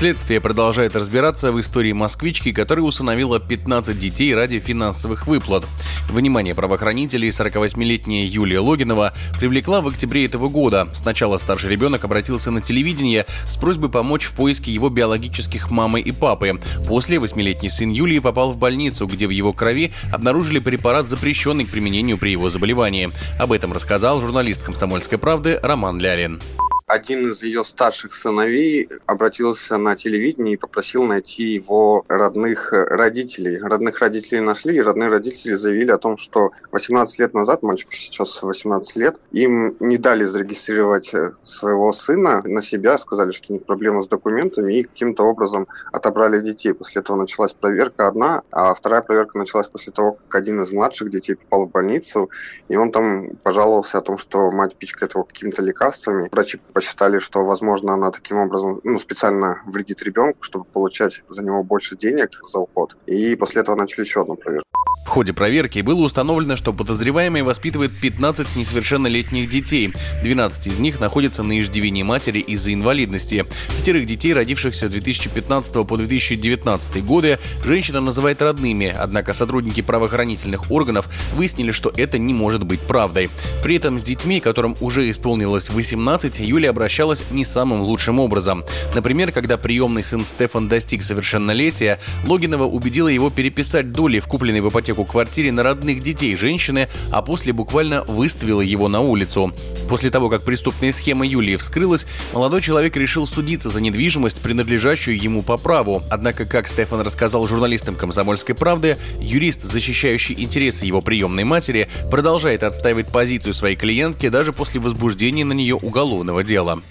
Следствие продолжает разбираться в истории москвички, которая усыновила 15 детей ради финансовых выплат. Внимание правоохранителей 48-летняя Юлия Логинова привлекла в октябре этого года. Сначала старший ребенок обратился на телевидение с просьбой помочь в поиске его биологических мамы и папы. После 8-летний сын Юлии попал в больницу, где в его крови обнаружили препарат, запрещенный к применению при его заболевании. Об этом рассказал журналист «Комсомольской правды» Роман Лялин один из ее старших сыновей обратился на телевидение и попросил найти его родных родителей. Родных родителей нашли, и родные родители заявили о том, что 18 лет назад, мальчик сейчас 18 лет, им не дали зарегистрировать э, своего сына на себя, сказали, что у них проблемы с документами, и каким-то образом отобрали детей. После этого началась проверка одна, а вторая проверка началась после того, как один из младших детей попал в больницу, и он там пожаловался о том, что мать пичкает его какими-то лекарствами. Врачи посчитали, что, возможно, она таким образом ну, специально вредит ребенку, чтобы получать за него больше денег за уход. И после этого начали еще одну проверку. В ходе проверки было установлено, что подозреваемый воспитывает 15 несовершеннолетних детей. 12 из них находятся на иждивении матери из-за инвалидности. Пятерых детей, родившихся с 2015 по 2019 годы, женщина называет родными, однако сотрудники правоохранительных органов выяснили, что это не может быть правдой. При этом с детьми, которым уже исполнилось 18, Юлия обращалась не самым лучшим образом. Например, когда приемный сын Стефан достиг совершеннолетия, Логинова убедила его переписать доли в купленной в ипотеку ипотеку квартире на родных детей женщины, а после буквально выставила его на улицу. После того, как преступная схема Юлии вскрылась, молодой человек решил судиться за недвижимость, принадлежащую ему по праву. Однако, как Стефан рассказал журналистам «Комсомольской правды», юрист, защищающий интересы его приемной матери, продолжает отстаивать позицию своей клиентки даже после возбуждения на нее уголовного дела.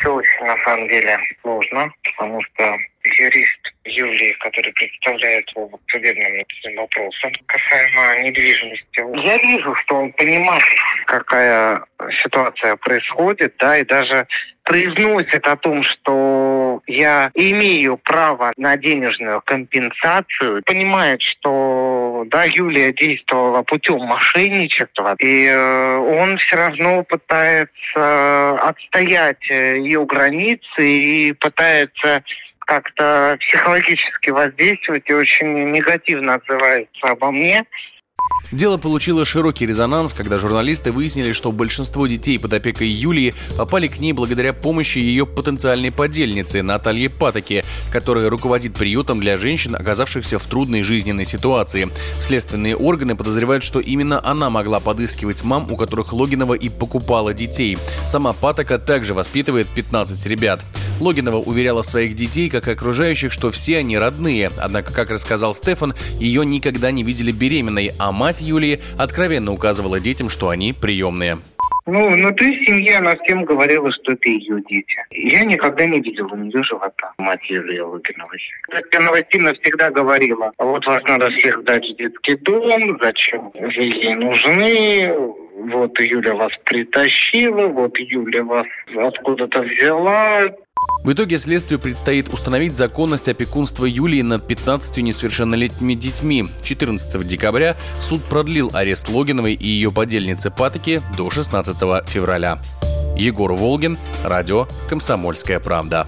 Все очень, на самом деле, сложно, потому что юрист Юлии, который представляет его в судебном вопросе касаемо недвижимости. Я вижу, что он понимает, какая ситуация происходит, да, и даже произносит о том, что я имею право на денежную компенсацию, понимает, что да, Юлия действовала путем мошенничества, и э, он все равно пытается отстоять ее границы и пытается как-то психологически воздействует и очень негативно отзывается обо мне. Дело получило широкий резонанс, когда журналисты выяснили, что большинство детей под опекой Юлии попали к ней благодаря помощи ее потенциальной подельницы Натальи Патоки, которая руководит приютом для женщин, оказавшихся в трудной жизненной ситуации. Следственные органы подозревают, что именно она могла подыскивать мам, у которых Логинова и покупала детей. Сама Патока также воспитывает 15 ребят. Логинова уверяла своих детей, как и окружающих, что все они родные. Однако, как рассказал Стефан, ее никогда не видели беременной, а мать Юлии откровенно указывала детям, что они приемные. Ну, внутри семьи она всем говорила, что это ее дети. Я никогда не видела у нее живота, мать Юлии Логиновой. Татьяна Васильевна всегда говорила, «А вот вас надо всех дать в детский дом, зачем вы ей нужны, вот Юля вас притащила, вот Юля вас откуда-то взяла, в итоге следствию предстоит установить законность опекунства Юлии над 15 несовершеннолетними детьми. 14 декабря суд продлил арест Логиновой и ее подельницы Патоки до 16 февраля. Егор Волгин, радио «Комсомольская правда».